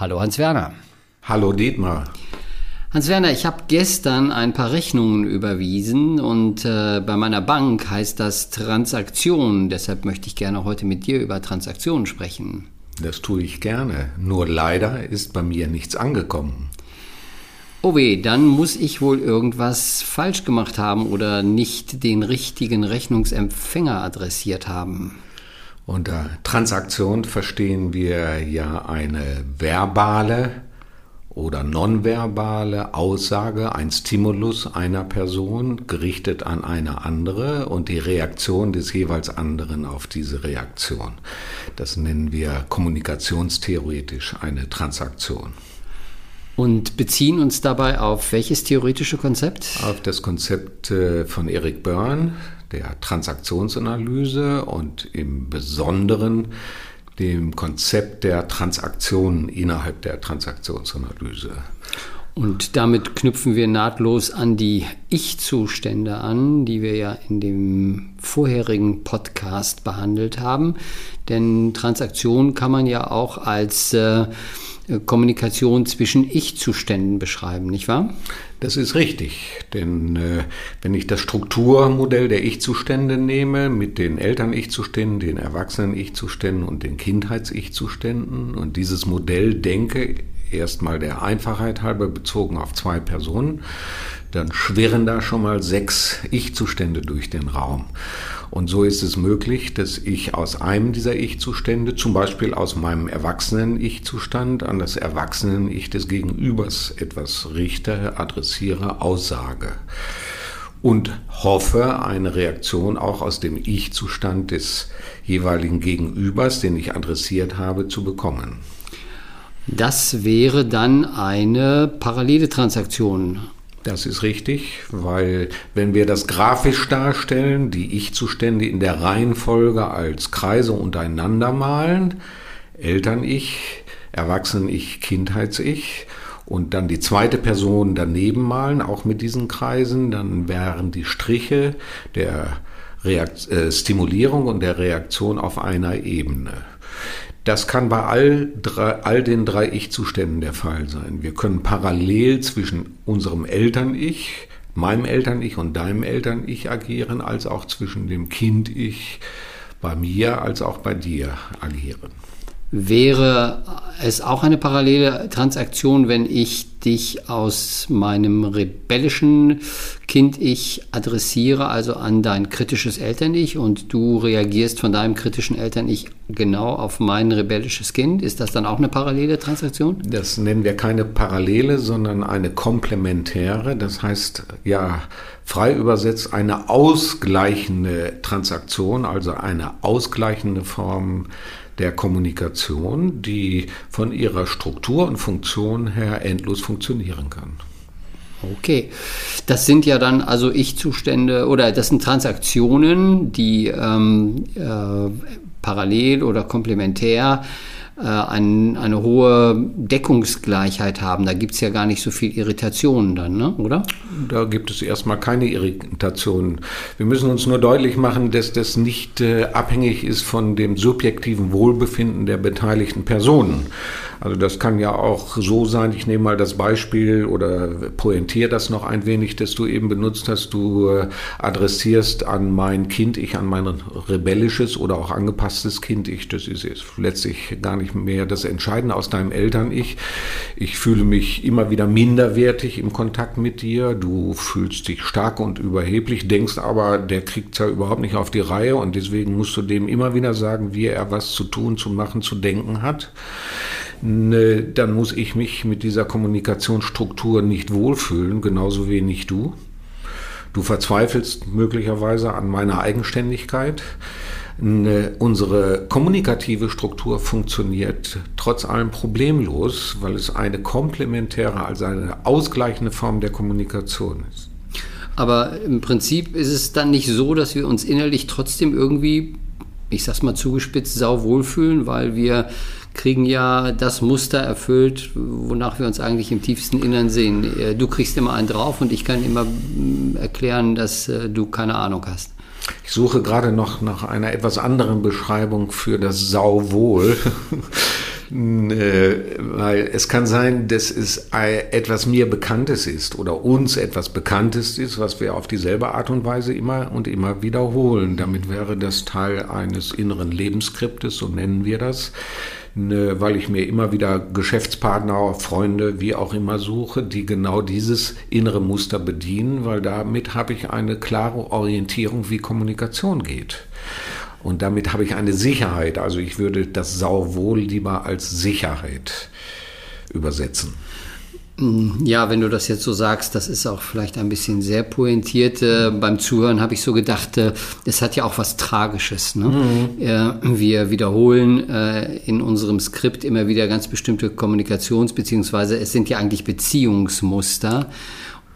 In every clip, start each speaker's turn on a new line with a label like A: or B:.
A: Hallo Hans-Werner.
B: Hallo Dietmar.
A: Hans-Werner, ich habe gestern ein paar Rechnungen überwiesen und äh, bei meiner Bank heißt das Transaktion. Deshalb möchte ich gerne heute mit dir über Transaktionen sprechen.
B: Das tue ich gerne. Nur leider ist bei mir nichts angekommen.
A: Oh weh, dann muss ich wohl irgendwas falsch gemacht haben oder nicht den richtigen Rechnungsempfänger adressiert haben.
B: Unter Transaktion verstehen wir ja eine verbale oder nonverbale Aussage, ein Stimulus einer Person gerichtet an eine andere und die Reaktion des jeweils anderen auf diese Reaktion. Das nennen wir kommunikationstheoretisch eine Transaktion.
A: Und beziehen uns dabei auf welches theoretische Konzept?
B: Auf das Konzept äh, von Eric Byrne, der Transaktionsanalyse und im Besonderen dem Konzept der Transaktionen innerhalb der Transaktionsanalyse.
A: Und damit knüpfen wir nahtlos an die Ich-Zustände an, die wir ja in dem vorherigen Podcast behandelt haben. Denn Transaktion kann man ja auch als äh, Kommunikation zwischen Ich-Zuständen beschreiben, nicht wahr?
B: Das ist richtig, denn äh, wenn ich das Strukturmodell der Ich-Zustände nehme, mit den Eltern-Ich-Zuständen, den Erwachsenen-Ich-Zuständen und den Kindheits-Ich-Zuständen und dieses Modell denke, erstmal der Einfachheit halber bezogen auf zwei Personen, dann schwirren da schon mal sechs Ich-Zustände durch den Raum. Und so ist es möglich, dass ich aus einem dieser Ich-Zustände, zum Beispiel aus meinem Erwachsenen-Ich-Zustand, an das Erwachsenen-Ich des Gegenübers etwas richte, adressiere, aussage. Und hoffe, eine Reaktion auch aus dem Ich-Zustand des jeweiligen Gegenübers, den ich adressiert habe, zu bekommen.
A: Das wäre dann eine parallele Transaktion.
B: Das ist richtig, weil wenn wir das grafisch darstellen, die Ich-Zustände in der Reihenfolge als Kreise untereinander malen, Eltern-Ich, Erwachsenen-Ich, Kindheits-Ich, und dann die zweite Person daneben malen, auch mit diesen Kreisen, dann wären die Striche der Reakt äh, Stimulierung und der Reaktion auf einer Ebene. Das kann bei all, drei, all den drei Ich-Zuständen der Fall sein. Wir können parallel zwischen unserem Eltern-Ich, meinem Eltern-Ich und deinem Eltern-Ich agieren, als auch zwischen dem Kind-Ich bei mir als auch bei dir agieren.
A: Wäre es auch eine parallele Transaktion, wenn ich dich aus meinem rebellischen Kind-Ich adressiere, also an dein kritisches Eltern-Ich und du reagierst von deinem kritischen Eltern-Ich genau auf mein rebellisches Kind? Ist das dann auch eine parallele Transaktion?
B: Das nennen wir keine parallele, sondern eine komplementäre. Das heißt ja frei übersetzt eine ausgleichende Transaktion, also eine ausgleichende Form der Kommunikation, die von ihrer Struktur und Funktion her endlos funktionieren kann.
A: Okay, das sind ja dann also Ich-Zustände oder das sind Transaktionen, die ähm, äh, parallel oder komplementär äh, ein, eine hohe Deckungsgleichheit haben. Da gibt es ja gar nicht so viel Irritationen dann, ne? oder?
B: Da gibt es erstmal keine Irritationen. Wir müssen uns nur deutlich machen, dass das nicht äh, abhängig ist von dem subjektiven Wohlbefinden der beteiligten Personen. Also das kann ja auch so sein, ich nehme mal das Beispiel oder pointiere das noch ein wenig, dass du eben benutzt hast, du äh, adressierst an mein Kind, ich an mein rebellisches oder auch angepasstes Kind, ich, das ist jetzt letztlich gar nicht mehr das Entscheidende aus deinem Eltern-Ich. Ich fühle mich immer wieder minderwertig im Kontakt mit dir, du fühlst dich stark und überheblich, denkst aber, der kriegt ja überhaupt nicht auf die Reihe. Und deswegen musst du dem immer wieder sagen, wie er was zu tun, zu machen, zu denken hat. Ne, dann muss ich mich mit dieser Kommunikationsstruktur nicht wohlfühlen, genauso wenig du. Du verzweifelst möglicherweise an meiner Eigenständigkeit. Ne, unsere kommunikative Struktur funktioniert trotz allem problemlos, weil es eine komplementäre, also eine ausgleichende Form der Kommunikation ist.
A: Aber im Prinzip ist es dann nicht so, dass wir uns innerlich trotzdem irgendwie, ich sag's mal zugespitzt, sau wohlfühlen, weil wir kriegen ja das Muster erfüllt, wonach wir uns eigentlich im tiefsten Innern sehen. Äh, du kriegst immer einen drauf und ich kann immer mm, erklären, dass äh, du keine Ahnung hast.
B: Ich suche gerade noch nach einer etwas anderen Beschreibung für das Sauwohl. Weil es kann sein, dass es etwas mir Bekanntes ist oder uns etwas Bekanntes ist, was wir auf dieselbe Art und Weise immer und immer wiederholen. Damit wäre das Teil eines inneren Lebensskriptes, so nennen wir das. Ne, weil ich mir immer wieder Geschäftspartner, Freunde, wie auch immer suche, die genau dieses innere Muster bedienen, weil damit habe ich eine klare Orientierung, wie Kommunikation geht. Und damit habe ich eine Sicherheit. Also ich würde das Sauwohl lieber als Sicherheit übersetzen.
A: Ja, wenn du das jetzt so sagst, das ist auch vielleicht ein bisschen sehr pointiert. Äh, beim Zuhören habe ich so gedacht, äh, es hat ja auch was Tragisches. Ne? Mhm. Äh, wir wiederholen in unserem Skript immer wieder ganz bestimmte Kommunikations- beziehungsweise es sind ja eigentlich Beziehungsmuster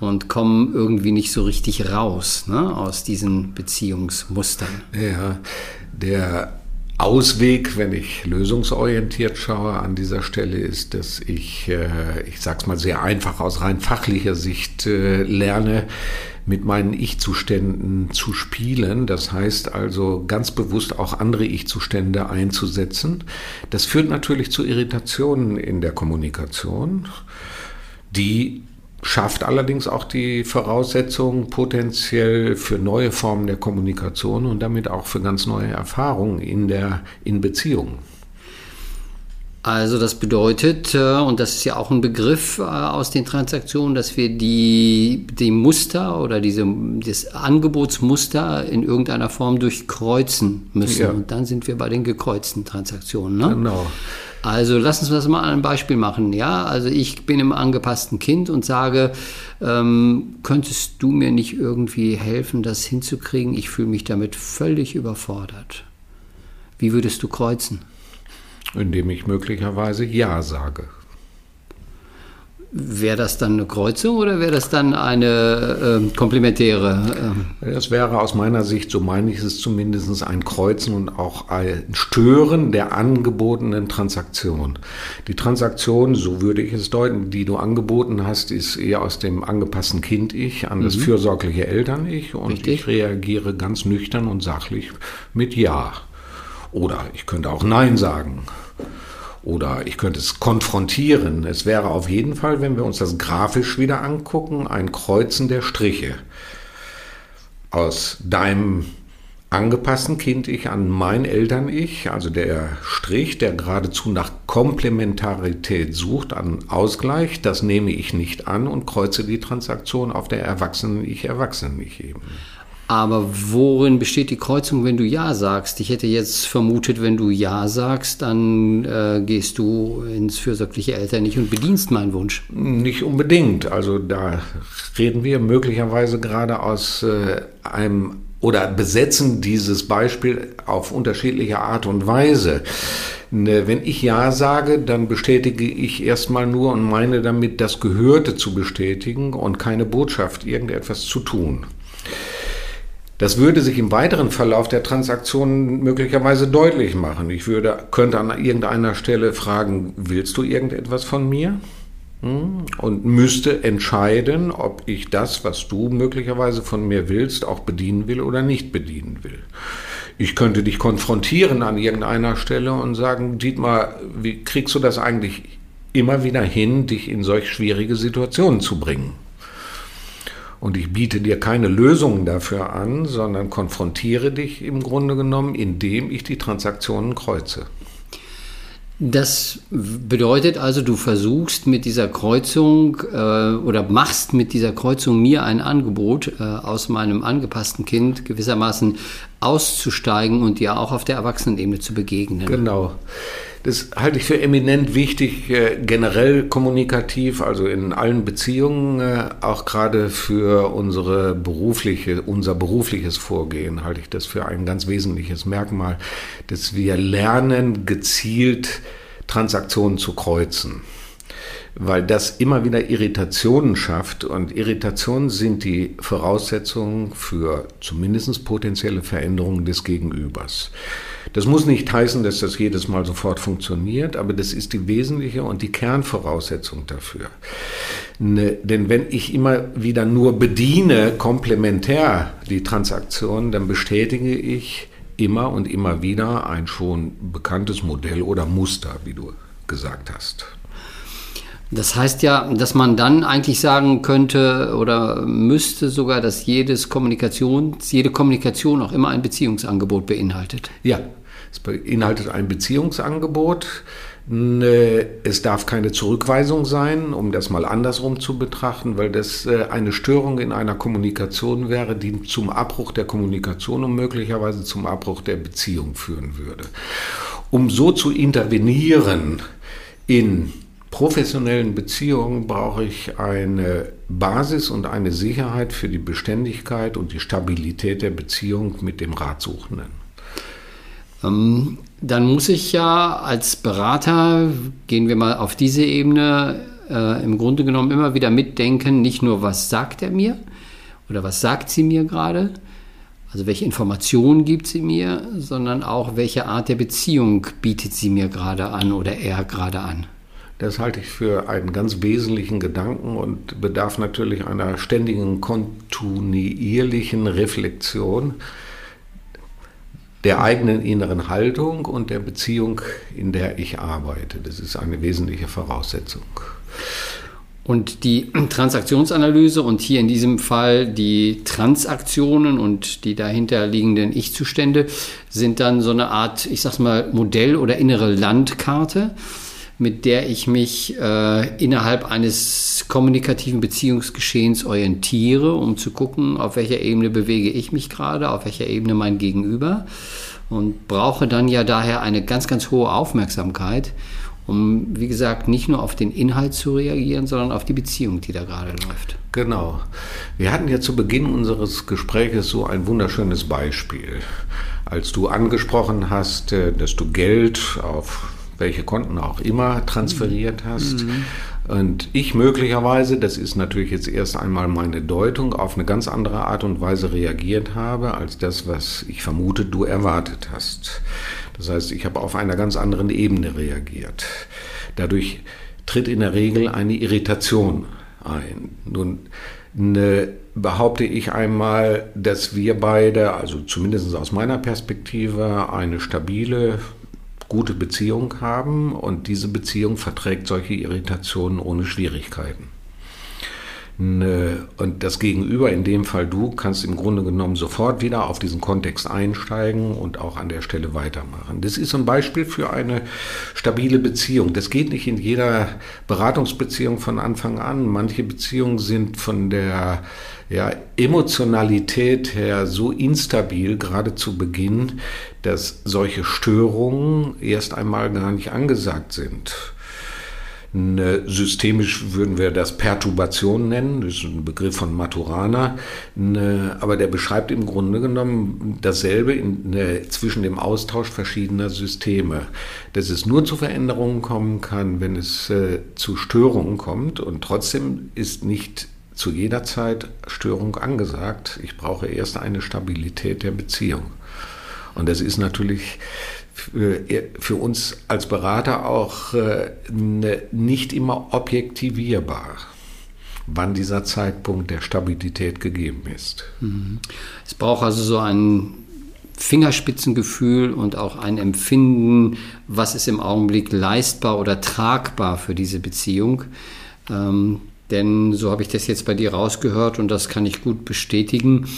A: und kommen irgendwie nicht so richtig raus ne, aus diesen Beziehungsmustern.
B: Ja, der Ausweg, wenn ich lösungsorientiert schaue an dieser Stelle, ist, dass ich, äh, ich sag's mal sehr einfach aus rein fachlicher Sicht äh, lerne, mit meinen Ich-Zuständen zu spielen. Das heißt also ganz bewusst auch andere Ich-Zustände einzusetzen. Das führt natürlich zu Irritationen in der Kommunikation, die schafft allerdings auch die Voraussetzungen potenziell für neue Formen der Kommunikation und damit auch für ganz neue Erfahrungen in der in Beziehungen.
A: Also das bedeutet, äh, und das ist ja auch ein Begriff äh, aus den Transaktionen, dass wir die, die Muster oder diese, das Angebotsmuster in irgendeiner Form durchkreuzen müssen. Ja. Und dann sind wir bei den gekreuzten Transaktionen. Ne? Genau. Also lass uns das mal an einem Beispiel machen. Ja, also ich bin im angepassten Kind und sage, ähm, könntest du mir nicht irgendwie helfen, das hinzukriegen? Ich fühle mich damit völlig überfordert. Wie würdest du kreuzen?
B: Indem ich möglicherweise Ja sage.
A: Wäre das dann eine Kreuzung oder wäre das dann eine äh, komplementäre?
B: Äh? Das wäre aus meiner Sicht, so meine ich es zumindest, ein Kreuzen und auch ein Stören der angebotenen Transaktion. Die Transaktion, so würde ich es deuten, die du angeboten hast, ist eher aus dem angepassten Kind-Ich an das mhm. fürsorgliche Eltern-Ich und Richtig. ich reagiere ganz nüchtern und sachlich mit Ja. Oder ich könnte auch Nein sagen. Oder ich könnte es konfrontieren. Es wäre auf jeden Fall, wenn wir uns das grafisch wieder angucken, ein Kreuzen der Striche. Aus deinem angepassten Kind-Ich an mein Eltern-Ich, also der Strich, der geradezu nach Komplementarität sucht, an Ausgleich, das nehme ich nicht an und kreuze die Transaktion auf der Erwachsenen-Ich-Erwachsenen-Ich-Ebene.
A: Aber worin besteht die Kreuzung, wenn du Ja sagst? Ich hätte jetzt vermutet, wenn du Ja sagst, dann äh, gehst du ins fürsorgliche Eltern nicht und bedienst meinen Wunsch.
B: Nicht unbedingt. Also da reden wir möglicherweise gerade aus äh, einem oder besetzen dieses Beispiel auf unterschiedliche Art und Weise. Ne, wenn ich Ja sage, dann bestätige ich erstmal nur und meine damit das Gehörte zu bestätigen und keine Botschaft, irgendetwas zu tun. Das würde sich im weiteren Verlauf der Transaktion möglicherweise deutlich machen. Ich würde, könnte an irgendeiner Stelle fragen, willst du irgendetwas von mir? Hm? Und müsste entscheiden, ob ich das, was du möglicherweise von mir willst, auch bedienen will oder nicht bedienen will. Ich könnte dich konfrontieren an irgendeiner Stelle und sagen, Dietmar, wie kriegst du das eigentlich immer wieder hin, dich in solch schwierige Situationen zu bringen? Und ich biete dir keine Lösungen dafür an, sondern konfrontiere dich im Grunde genommen, indem ich die Transaktionen kreuze.
A: Das bedeutet also, du versuchst mit dieser Kreuzung äh, oder machst mit dieser Kreuzung mir ein Angebot, äh, aus meinem angepassten Kind gewissermaßen auszusteigen und dir auch auf der Erwachsenenebene zu begegnen.
B: Genau. Das halte ich für eminent wichtig, äh, generell kommunikativ, also in allen Beziehungen, äh, auch gerade für unsere berufliche, unser berufliches Vorgehen halte ich das für ein ganz wesentliches Merkmal, dass wir lernen, gezielt Transaktionen zu kreuzen weil das immer wieder Irritationen schafft und Irritationen sind die Voraussetzungen für zumindest potenzielle Veränderungen des Gegenübers. Das muss nicht heißen, dass das jedes Mal sofort funktioniert, aber das ist die wesentliche und die Kernvoraussetzung dafür. Ne, denn wenn ich immer wieder nur bediene, komplementär die Transaktion, dann bestätige ich immer und immer wieder ein schon bekanntes Modell oder Muster, wie du gesagt hast.
A: Das heißt ja, dass man dann eigentlich sagen könnte oder müsste sogar, dass jedes Kommunikations, jede Kommunikation auch immer ein Beziehungsangebot beinhaltet.
B: Ja, es beinhaltet ein Beziehungsangebot. Ne, es darf keine Zurückweisung sein, um das mal andersrum zu betrachten, weil das äh, eine Störung in einer Kommunikation wäre, die zum Abbruch der Kommunikation und möglicherweise zum Abbruch der Beziehung führen würde. Um so zu intervenieren in professionellen Beziehungen brauche ich eine Basis und eine Sicherheit für die Beständigkeit und die Stabilität der Beziehung mit dem Ratsuchenden.
A: Ähm, dann muss ich ja als Berater, gehen wir mal auf diese Ebene, äh, im Grunde genommen immer wieder mitdenken, nicht nur was sagt er mir oder was sagt sie mir gerade, also welche Informationen gibt sie mir, sondern auch welche Art der Beziehung bietet sie mir gerade an oder er gerade an.
B: Das halte ich für einen ganz wesentlichen Gedanken und bedarf natürlich einer ständigen kontinuierlichen Reflexion der eigenen inneren Haltung und der Beziehung, in der ich arbeite. Das ist eine wesentliche Voraussetzung.
A: Und die Transaktionsanalyse und hier in diesem Fall die Transaktionen und die dahinterliegenden Ich-Zustände sind dann so eine Art, ich sag's mal, Modell oder innere Landkarte mit der ich mich äh, innerhalb eines kommunikativen Beziehungsgeschehens orientiere, um zu gucken, auf welcher Ebene bewege ich mich gerade, auf welcher Ebene mein Gegenüber und brauche dann ja daher eine ganz, ganz hohe Aufmerksamkeit, um, wie gesagt, nicht nur auf den Inhalt zu reagieren, sondern auf die Beziehung, die da gerade läuft.
B: Genau. Wir hatten ja zu Beginn unseres Gespräches so ein wunderschönes Beispiel. Als du angesprochen hast, äh, dass du Geld auf welche Konten auch immer transferiert hast. Mhm. Und ich möglicherweise, das ist natürlich jetzt erst einmal meine Deutung, auf eine ganz andere Art und Weise reagiert habe, als das, was ich vermute, du erwartet hast. Das heißt, ich habe auf einer ganz anderen Ebene reagiert. Dadurch tritt in der Regel eine Irritation ein. Nun ne, behaupte ich einmal, dass wir beide, also zumindest aus meiner Perspektive, eine stabile, gute Beziehung haben und diese Beziehung verträgt solche Irritationen ohne Schwierigkeiten. Und das Gegenüber, in dem Fall du, kannst im Grunde genommen sofort wieder auf diesen Kontext einsteigen und auch an der Stelle weitermachen. Das ist ein Beispiel für eine stabile Beziehung. Das geht nicht in jeder Beratungsbeziehung von Anfang an. Manche Beziehungen sind von der ja, Emotionalität her so instabil, gerade zu Beginn, dass solche Störungen erst einmal gar nicht angesagt sind. Ne, systemisch würden wir das Perturbation nennen, das ist ein Begriff von Maturana, ne, aber der beschreibt im Grunde genommen dasselbe in, ne, zwischen dem Austausch verschiedener Systeme. Dass es nur zu Veränderungen kommen kann, wenn es äh, zu Störungen kommt und trotzdem ist nicht zu jeder Zeit Störung angesagt. Ich brauche erst eine Stabilität der Beziehung. Und das ist natürlich für uns als Berater auch äh, ne, nicht immer objektivierbar, wann dieser Zeitpunkt der Stabilität gegeben ist.
A: Mhm. Es braucht also so ein Fingerspitzengefühl und auch ein Empfinden, was ist im Augenblick leistbar oder tragbar für diese Beziehung. Ähm, denn so habe ich das jetzt bei dir rausgehört und das kann ich gut bestätigen.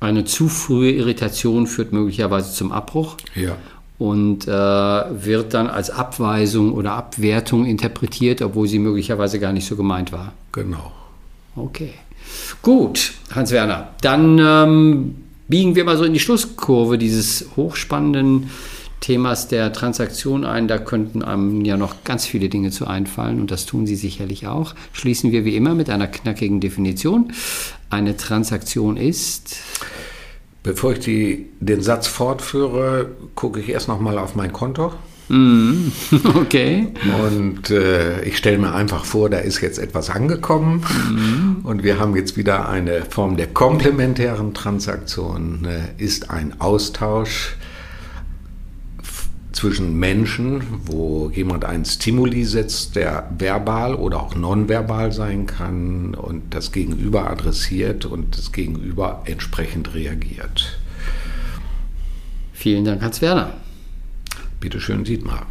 A: Eine zu frühe Irritation führt möglicherweise zum Abbruch.
B: Ja
A: und äh, wird dann als Abweisung oder Abwertung interpretiert, obwohl sie möglicherweise gar nicht so gemeint war.
B: Genau.
A: Okay. Gut, Hans-Werner. Dann ähm, biegen wir mal so in die Schlusskurve dieses hochspannenden Themas der Transaktion ein. Da könnten einem ja noch ganz viele Dinge zu einfallen und das tun Sie sicherlich auch. Schließen wir wie immer mit einer knackigen Definition. Eine Transaktion ist.
B: Bevor ich die, den Satz fortführe, gucke ich erst noch mal auf mein Konto.
A: Mm, okay.
B: Und äh, ich stelle mir einfach vor, da ist jetzt etwas angekommen mm. und wir haben jetzt wieder eine Form der komplementären Transaktion, äh, ist ein Austausch zwischen Menschen, wo jemand einen Stimuli setzt, der verbal oder auch nonverbal sein kann und das Gegenüber adressiert und das Gegenüber entsprechend reagiert.
A: Vielen Dank, Hans Werner.
B: Bitte schön, Dietmar.